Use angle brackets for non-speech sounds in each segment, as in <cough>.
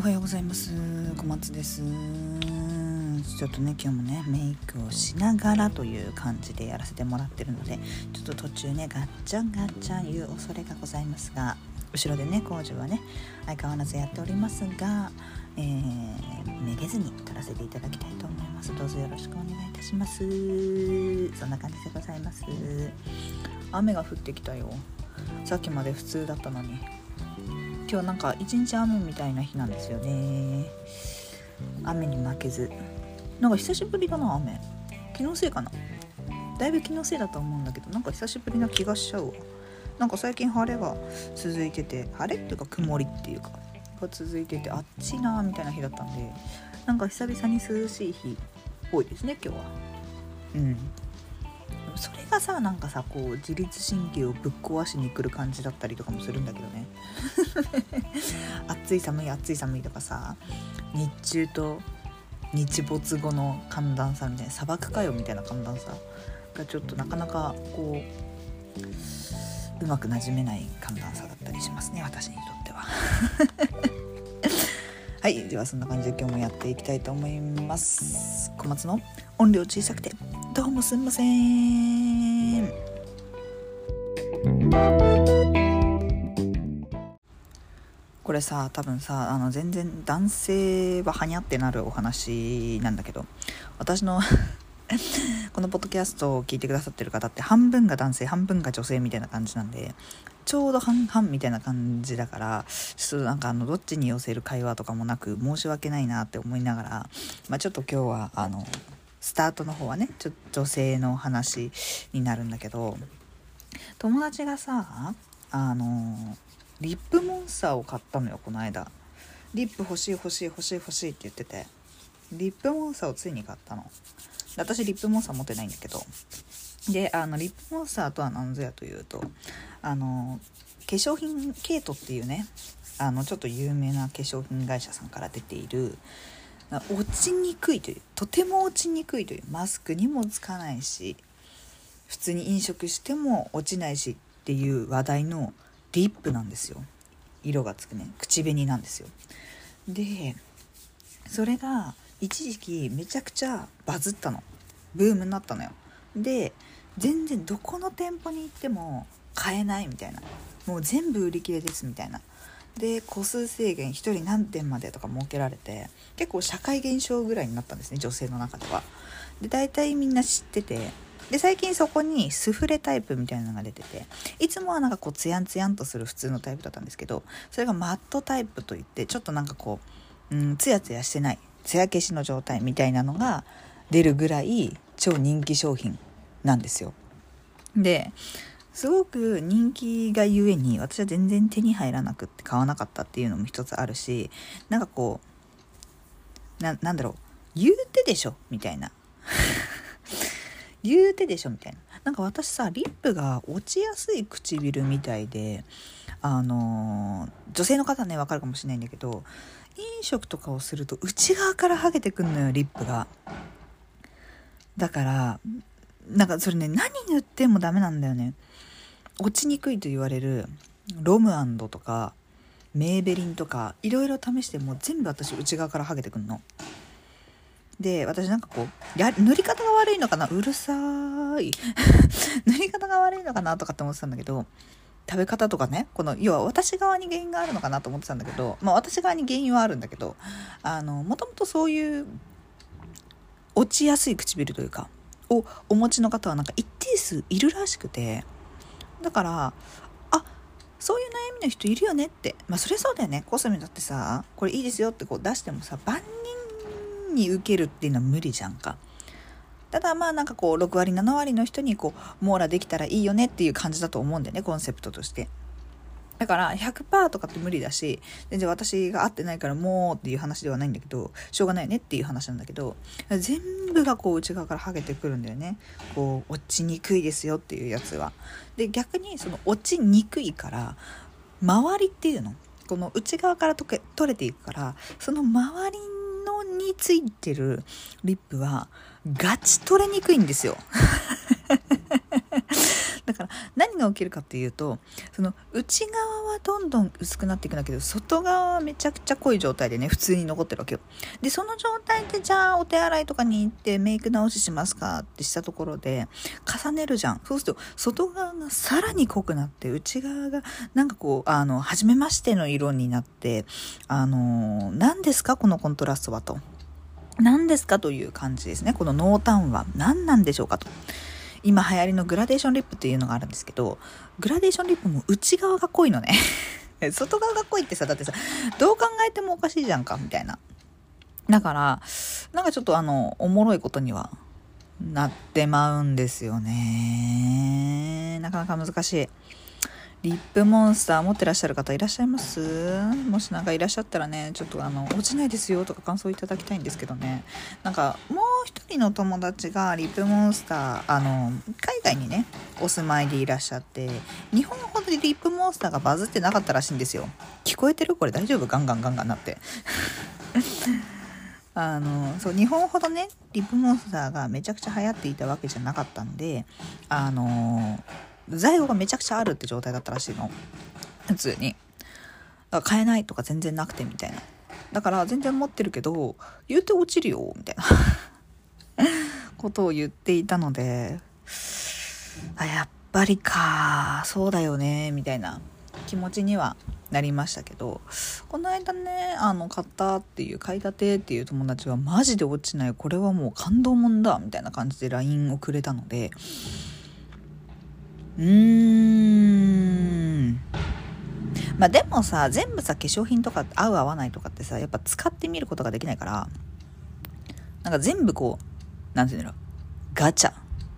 おはようございます。小松です。ちょっとね今日もねメイクをしながらという感じでやらせてもらってるのでちょっと途中ねガッチャンガッチャンいう恐れがございますが後ろでね工事はね相変わらずやっておりますが、えー、めげずに撮らせていただきたいと思います。どうぞよろしくお願いいたします。そんな感じでございます。雨が降ってきたよ。さっきまで普通だったのに。今日なんか一日雨みたいな日なんですよね。雨に負けず。なんか久しぶりだな雨。気のせいかな。だいぶ気のせいだと思うんだけどなんか久しぶりな気がしちゃうわ。なんか最近晴れが続いてて晴れっていうか曇りっていうかが続いててあっちなみたいな日だったんでなんか久々に涼しい日っぽいですね今日は。うん。それがさなんかさこう自律神経をぶっ壊しに来る感じだったりとかもするんだけどね。<laughs> 暑い寒い暑い寒いとかさ日中と日没後の寒暖差みたいな砂漠かよみたいな寒暖差がちょっとなかなかこううまくなじめない寒暖差だったりしますね私にとっては。<laughs> はいではそんな感じで今日もやっていきたいと思います。小松の音量小さくて。どうもすんません。これさ多分さあの全然男性ははにゃってなるお話なんだけど私の <laughs> このポッドキャストを聞いてくださってる方って半分が男性半分が女性みたいな感じなんでちょうど半々みたいな感じだからちょっとなんかあのどっちに寄せる会話とかもなく申し訳ないなって思いながら、まあ、ちょっと今日はあのスタートの方はねちょ女性の話になるんだけど友達がさあのリップモンスターを買ったのよこの間。リップ欲しい欲しい欲しい欲しいって言ってて。リップモンスターをついに買ったの。私リップモンスター持ってないんだけど。であのリップモンスターとは何ぞやというとあの化粧品ケイトっていうねあのちょっと有名な化粧品会社さんから出ている落ちにくいというとても落ちにくいというマスクにもつかないし普通に飲食しても落ちないしっていう話題のリップなんですよ。色がつくね口紅なんですよ。でそれが一時期めちゃくちゃバズったの。ブームになったのよ。で全然どこの店舗に行っても買えないみたいな。もう全部売り切れですみたいな。で個数制限1人何点までとか設けられて結構社会現象ぐらいになったんですね女性の中では。で大体みんな知っててで最近そこにスフレタイプみたいなのが出てていつもはなんかこうツヤンツヤンとする普通のタイプだったんですけどそれがマットタイプといってちょっとなんかこう、うん、ツヤツヤしてないツヤ消しの状態みたいなのが出るぐらい超人気商品なんですよ。ですごく人気がゆえに私は全然手に入らなくって買わなかったっていうのも一つあるしなんかこうななんだろう言うてでしょみたいな。<laughs> 言うてでしょみたいな。なんか私さリップが落ちやすい唇みたいであのー、女性の方ねわかるかもしれないんだけど飲食とかをすると内側から剥げてくんのよリップが。だからなんかそれね何塗ってもダメなんだよね。落ちにくいと言われるロムアンドとかメーベリンとかいろいろ試しても全部私内側から剥げてくんの。で私なんかこうや塗り方が悪いのかな？うるさい。<laughs> 塗り方が悪いのかなとかって思ってたんだけど食べ方とかね。この要は私側に原因があるのかなと思ってたんだけどまあ私側に原因はあるんだけどもともとそういう落ちやすい唇というかをお持ちの方はなんか一定数いるらしくてだからあそういう悩みの人いるよねってまあそりゃそうだよねコスメだってさこれいいですよってこう出してもさ万人に受けるっていうのは無理じゃんか。ただまあなんかこう6割7割の人にこう網羅できたらいいよねっていう感じだと思うんだよねコンセプトとして。だから100%とかって無理だし全然私が合ってないからもうっていう話ではないんだけどしょうがないよねっていう話なんだけど全部がこう内側から剥げてくるんだよねこう落ちにくいですよっていうやつは。で逆にその落ちにくいから周りっていうのこの内側から取け取れていくからその周りのについてるリップはガチ取れにくいんですよ。から何が起きるかっていうとその内側はどんどん薄くなっていくんだけど外側はめちゃくちゃ濃い状態でね普通に残ってるわけよ。でその状態でじゃあお手洗いとかに行ってメイク直ししますかってしたところで重ねるじゃん。そうすると外側がさらに濃くなって内側がなんかこうあの初めましての色になってあの何ですかこのコントラストはと。何ですかという感じですね。この濃淡は何なんでしょうかと。今流行りのグラデーションリップっていうのがあるんですけど、グラデーションリップも内側が濃いのね。<laughs> 外側が濃いってさ、だってさ、どう考えてもおかしいじゃんか、みたいな。だから、なんかちょっとあの、おもろいことにはなってまうんですよね。なかなか難しい。リップモンスター持ってらっしゃる方いらっしゃいます？もしなんかいらっしゃったらねちょっとあの落ちないですよとか感想いただきたいんですけどね。なんかもう一人の友達がリップモンスターあの海外にねお住まいでいらっしゃって日本ほどリップモンスターがバズってなかったらしいんですよ。聞こえてる？これ大丈夫？ガンガンガンガンなって。<laughs> あのそう日本ほどねリップモンスターがめちゃくちゃ流行っていたわけじゃなかったんであの在庫がめちゃくちゃあるって状態だったらしいの。普通に。だから買えないとか全然なくてみたいな。だから全然持ってるけど言うて落ちるよみたいな。<laughs> ことを言っていたのであやっぱりか。そうだよねみたいな。気持ちにはなりましたけど。この間ねあの買ったっていう買いたてっていう友達はマジで落ちない。これはもう感動もんだみたいな感じで LINE をくれたのでうーん。まあでもさ全部さ化粧品とか合う合わないとかってさやっぱ使ってみることができないからなんか全部こう何て言うんだろうガチャ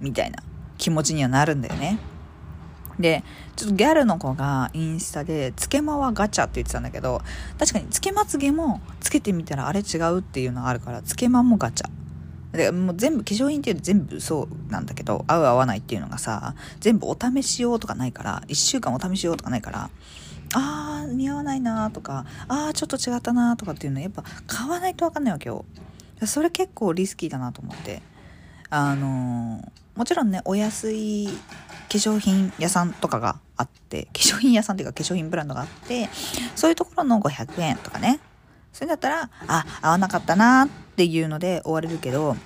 みたいな気持ちにはなるんだよね。でちょっとギャルの子がインスタで「つけまはガチャ」って言ってたんだけど確かにつけまつげもつけてみたらあれ違うっていうのがあるからつけまもガチャ。でもう全部化粧品っていうと全部そうなんだけど合う合わないっていうのがさ全部お試し用とかないから1週間お試し用とかないからあー似合わないなとかあーちょっと違ったなとかっていうのやっぱ買わないと分かんないわけよ。それ結構リスキーだなと思って。あのー、もちろんねお安い化粧品屋さんとかがあって化粧品屋さんっていうか化粧品ブランドがあってそういうところの500円とかね。それだったらあ合わなかったなってっていうので終われるけど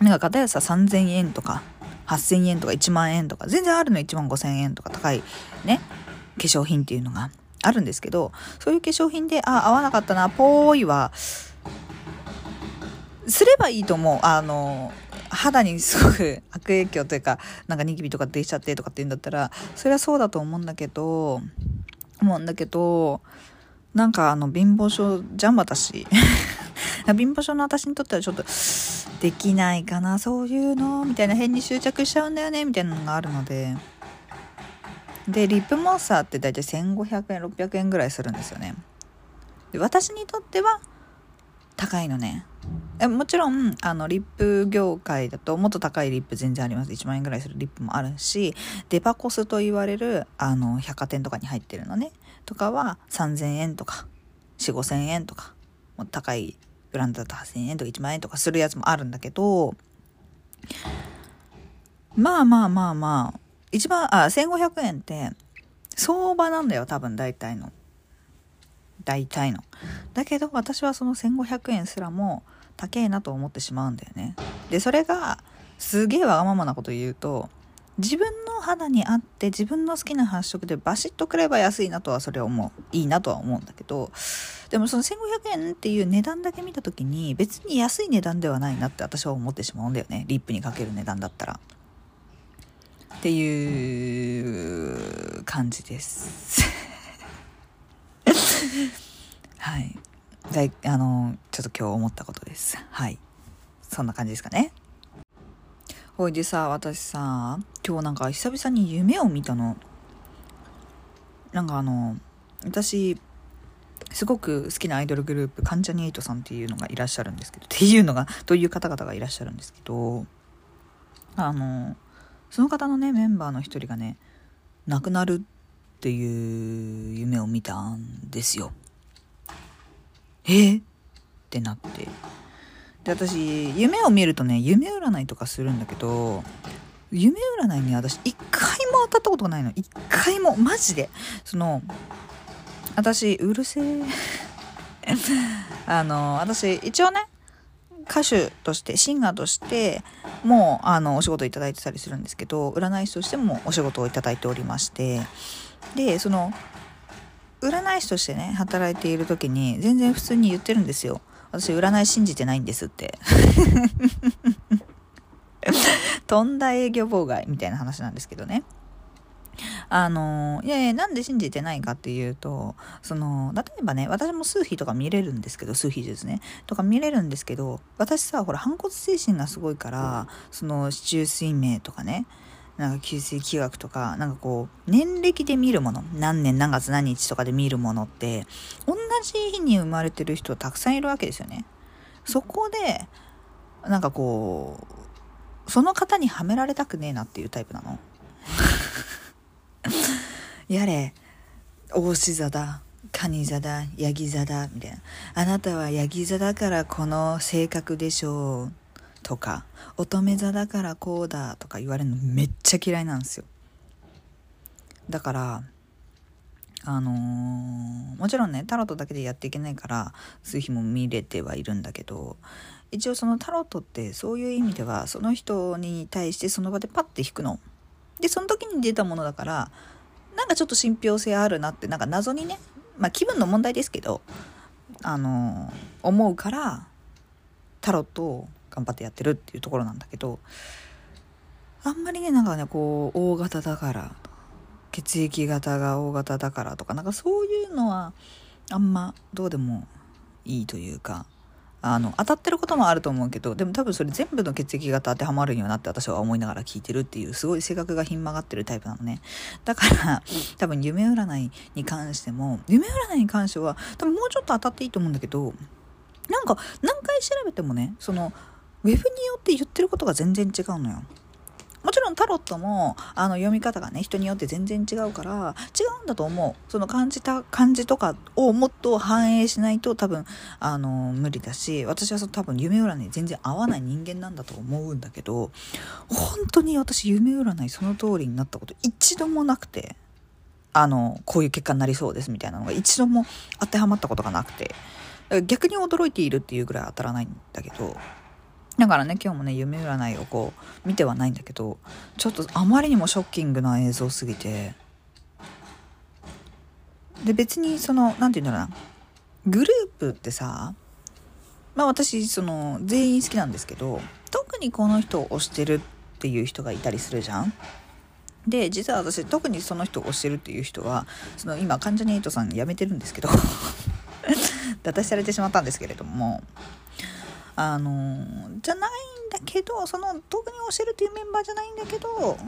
なんか片やさ3000円とか8000円とか1万円とか全然あるの1万5000円とか高いね化粧品っていうのが。あるんですけどそういう化粧品であ合わなかったなぽーいはすればいいと思う。あの肌にすごく <laughs> 悪影響というかなんかニキビとか出ちゃってとかって言うんだったらそれはそうだと思うんだけど思うんだけどなんかあの貧乏症じゃん私 <laughs> 貧乏症の私にとってはちょっとできないかな。そういうのみたいな変に執着しちゃうんだよねみたいなのがあるので。でリップモンスターって大体1500円600円ぐらいするんですよね。で私にとっては高いのね。えもちろんあのリップ業界だともっと高いリップ全然あります。1万円ぐらいするリップもあるしデパコスと言われるあの百貨店とかに入ってるのね。とかは3000円とか4 5 0 0 0円とかもう高いブランドだと8000円とか1万円とかするやつもあるんだけどまあまあまあまあ一番あ1500円って相場なんだよ多分大体の。大体の。だけど私はその1500円すらも高えなと思ってしまうんだよね。でそれがすげえわがままなこと言うと自分の肌に合って自分の好きな発色でバシッとくれば安いなとはそれは思う。いいなとは思うんだけどでもその1500円っていう値段だけ見た時に別に安い値段ではないなって私は思ってしまうんだよね。リップにかける値段だったら。っていう感じです。<laughs> はい。あのちょっと今日思ったことです。はい。そんな感じですかね。ほいでさ私さ今日なんか久々に夢を見たの。なんかあの私すごく好きなアイドルグループ関ジャニ∞さんっていうのがいらっしゃるんですけどっていうのがという方々がいらっしゃるんですけどあのその方のねメンバーの一人がね亡くなるっていう夢を見たんですよ。え？ってなって。で私夢を見るとね夢占いとかするんだけど夢占いに私一回も当たったことがないの。一回もマジで。その私うるせえ。<laughs> あの私一応ね歌手としてシンガーとしてもうあのお仕事いただいてたりするんですけど占い師としてもお仕事をいただいておりまして。でその占い師としてね働いている時に全然普通に言ってるんですよ。私占い信じてないんですって。<laughs> とんだ営業妨害みたいな話なんですけどね。あのいやいやなんで信じてないかっていうとその例えばね私も数秘とか見れるんですけど数秘術ね。とか見れるんですけど私さほら反骨精神がすごいからその市中水明とかねなんか旧世気学とかなんかこう年歴で見るもの何年何月何日とかで見るものって同じ日に生まれてる人たくさんいるわけですよね。そこでなんかこうその方にはめられたくねえなっていうタイプなの。<laughs> やれ大志座だ蟹座だヤギ座だみたいなあなたはヤギ座だからこの性格でしょうとか乙女座だからこうだとか言われるのめっちゃ嫌いなんですよ。だからあのー、もちろんねタロットだけでやっていけないから数日も見れてはいるんだけど一応そのタロットってそういう意味ではその人に対してその場でパッて引くの。でその時に出たものだからなんかちょっと信憑性あるなってなんか謎にねまあ気分の問題ですけどあのー、思うからタロットを頑張ってやってるっていうところなんだけどあんまりねなんかねこう大型だから血液型が大型だからとかなんかそういうのはあんまどうでもいいというかあの当たってることもあると思うけどでも多分それ全部の血液型当てはまるようなって私は思いながら聞いてるっていうすごい性格がひん曲がってるタイプなのね。だから多分夢占いに関しても夢占いに関しては多分もうちょっと当たっていいと思うんだけどなんか何回調べてもねそのウェブによって言ってることが全然違うのよ。もちろんタロットもあの読み方がね人によって全然違うから違うんだと思うその感じた感じとかをもっと反映しないと多分あの無理だし私はその多分夢占い全然合わない人間なんだと思うんだけど本当に私夢占いその通りになったこと一度もなくてあのこういう結果になりそうですみたいなのが一度も当てはまったことがなくて逆に驚いているっていうぐらい当たらないんだけどだからね今日もね夢占いをこう見てはないんだけどちょっとあまりにもショッキングな映像すぎて。で別にその何て言うんだろうな。グループってさまあ私その全員好きなんですけど特にこの人を推してるっていう人がいたりするじゃん。で実は私特にその人を推してるっていう人はその今関ジャニ∞さん辞めてるんですけど <laughs> 脱退されてしまったんですけれども。あのじゃないんだけどその特に教えるっていうメンバーじゃないんだけど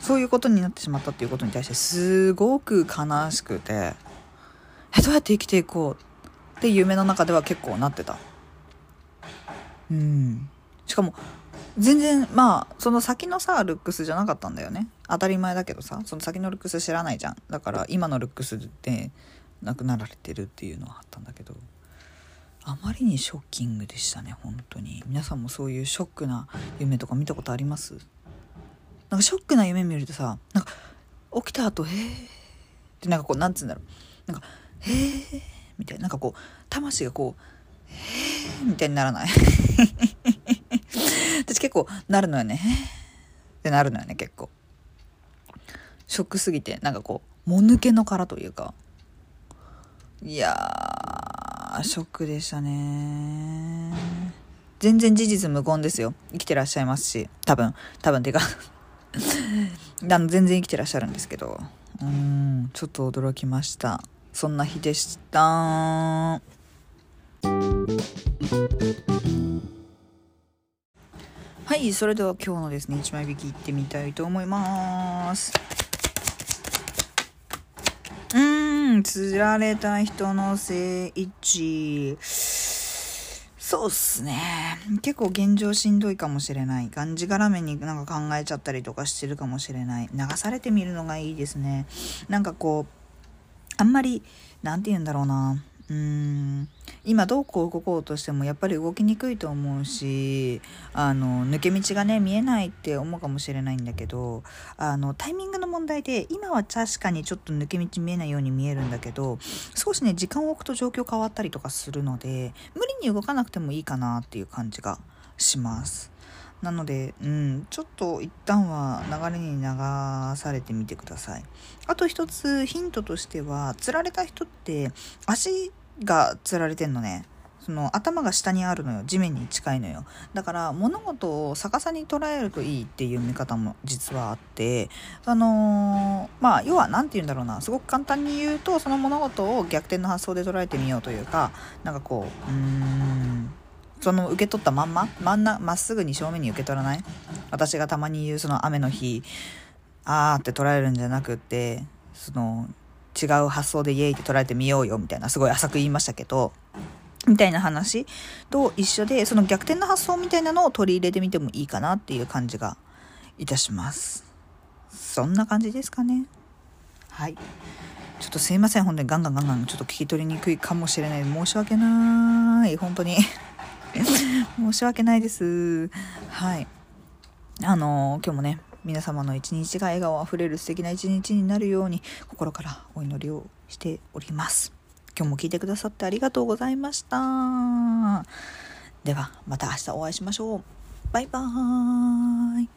そういうことになってしまったっていうことに対してすごく悲しくてえどうやって生きていこうって夢の中では結構なってた。うん。しかも全然まあその先のさルックスじゃなかったんだよね。当たり前だけどさその先のルックス知らないじゃん。だから今のルックスで亡くなられてるっていうのはあったんだけど。あまりにショッキングでしたね本当に。皆さんもそういうショックな夢とか見たことあります？なんかショックな夢見るとさなんか起きた後へえってなんかこうなんつうんだろう。なんかへえみたいな。なんかこう魂がこうへえみたいにならない？<laughs> 私結構なるのよね。ってなるのよね結構。ショックすぎてなんかこうもぬけの殻というか。いやショックでしたね。全然事実無根ですよ。生きてらっしゃいますし。多分。多分てか。<laughs> あの全然生きてらっしゃるんですけど。うん。ちょっと驚きました。そんな日でした。はい。それでは今日のですね1枚引きいってみたいと思いますうつられた人の聖一。そうっすね。結構現状しんどいかもしれない。がんじがらめになんか考えちゃったりとかしてるかもしれない。流されてみるのがいいですね。なんかこうあんまりなんて言うんだろうな。うーん今どうこう動こうとしてもやっぱり動きにくいと思うしあの抜け道がね見えないって思うかもしれないんだけどあのタイミングの問題で今は確かにちょっと抜け道見えないように見えるんだけど少しね時間を置くと状況変わったりとかするので無理に動かなくてもいいかなっていう感じがします。なので、うん、ちょっと一旦は流れに流されてみてください。あと一つヒントとしては、釣られた人って足が釣られてんのね。その頭が下にあるのよ。地面に近いのよ。だから物事を逆さに捉えるといいっていう見方も実はあって。あのー、まあ要は何て言うんだろうな。すごく簡単に言うとその物事を逆転の発想で捉えてみようというかなんかこううーん。その受け取ったまんま真んなまっすぐに正面に受け取らない？私がたまに言うその雨の日あーって捉えるんじゃなくってその違う発想でイエイって捉えてみようよみたいなすごい浅く言いましたけどみたいな話と一緒でその逆転の発想みたいなのを取り入れてみてもいいかなっていう感じがいたします。そんな感じですかね。はい。ちょっとすいません。本当にガンガンガンガンちょっと聞き取りにくいかもしれない。申し訳ない。本当に。<laughs> 申し訳ないです。はい。あの今日もね、皆様の一日が笑顔あふれる素敵な一日になるように、心からお祈りをしております。今日も聞いてくださってありがとうございました。では、また明日お会いしましょう。バイバーイ。